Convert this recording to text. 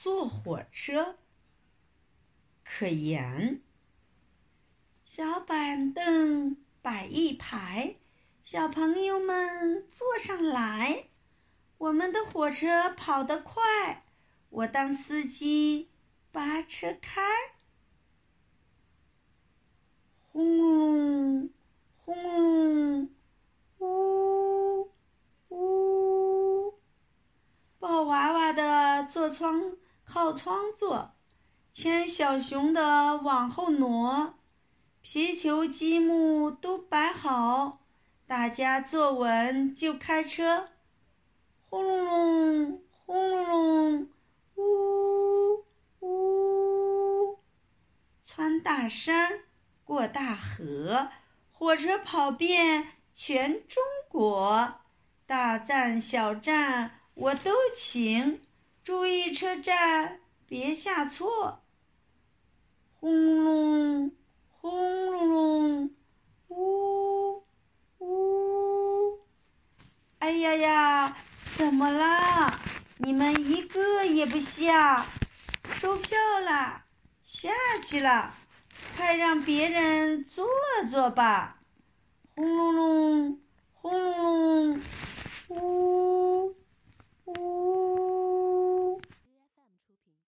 坐火车。可言，小板凳摆一排，小朋友们坐上来。我们的火车跑得快，我当司机把车开。轰隆轰隆，呜呜。抱娃娃的坐窗靠窗坐，牵小熊的往后挪，皮球积木都摆好，大家坐稳就开车。轰隆隆，轰隆隆，呜呜！穿大山，过大河，火车跑遍全中国，大站小站我都行，注意车站别下错。轰隆隆，轰隆隆，呜呜！哎呀呀！怎么啦？你们一个也不下，收票啦，下去了，快让别人坐坐吧。轰隆隆，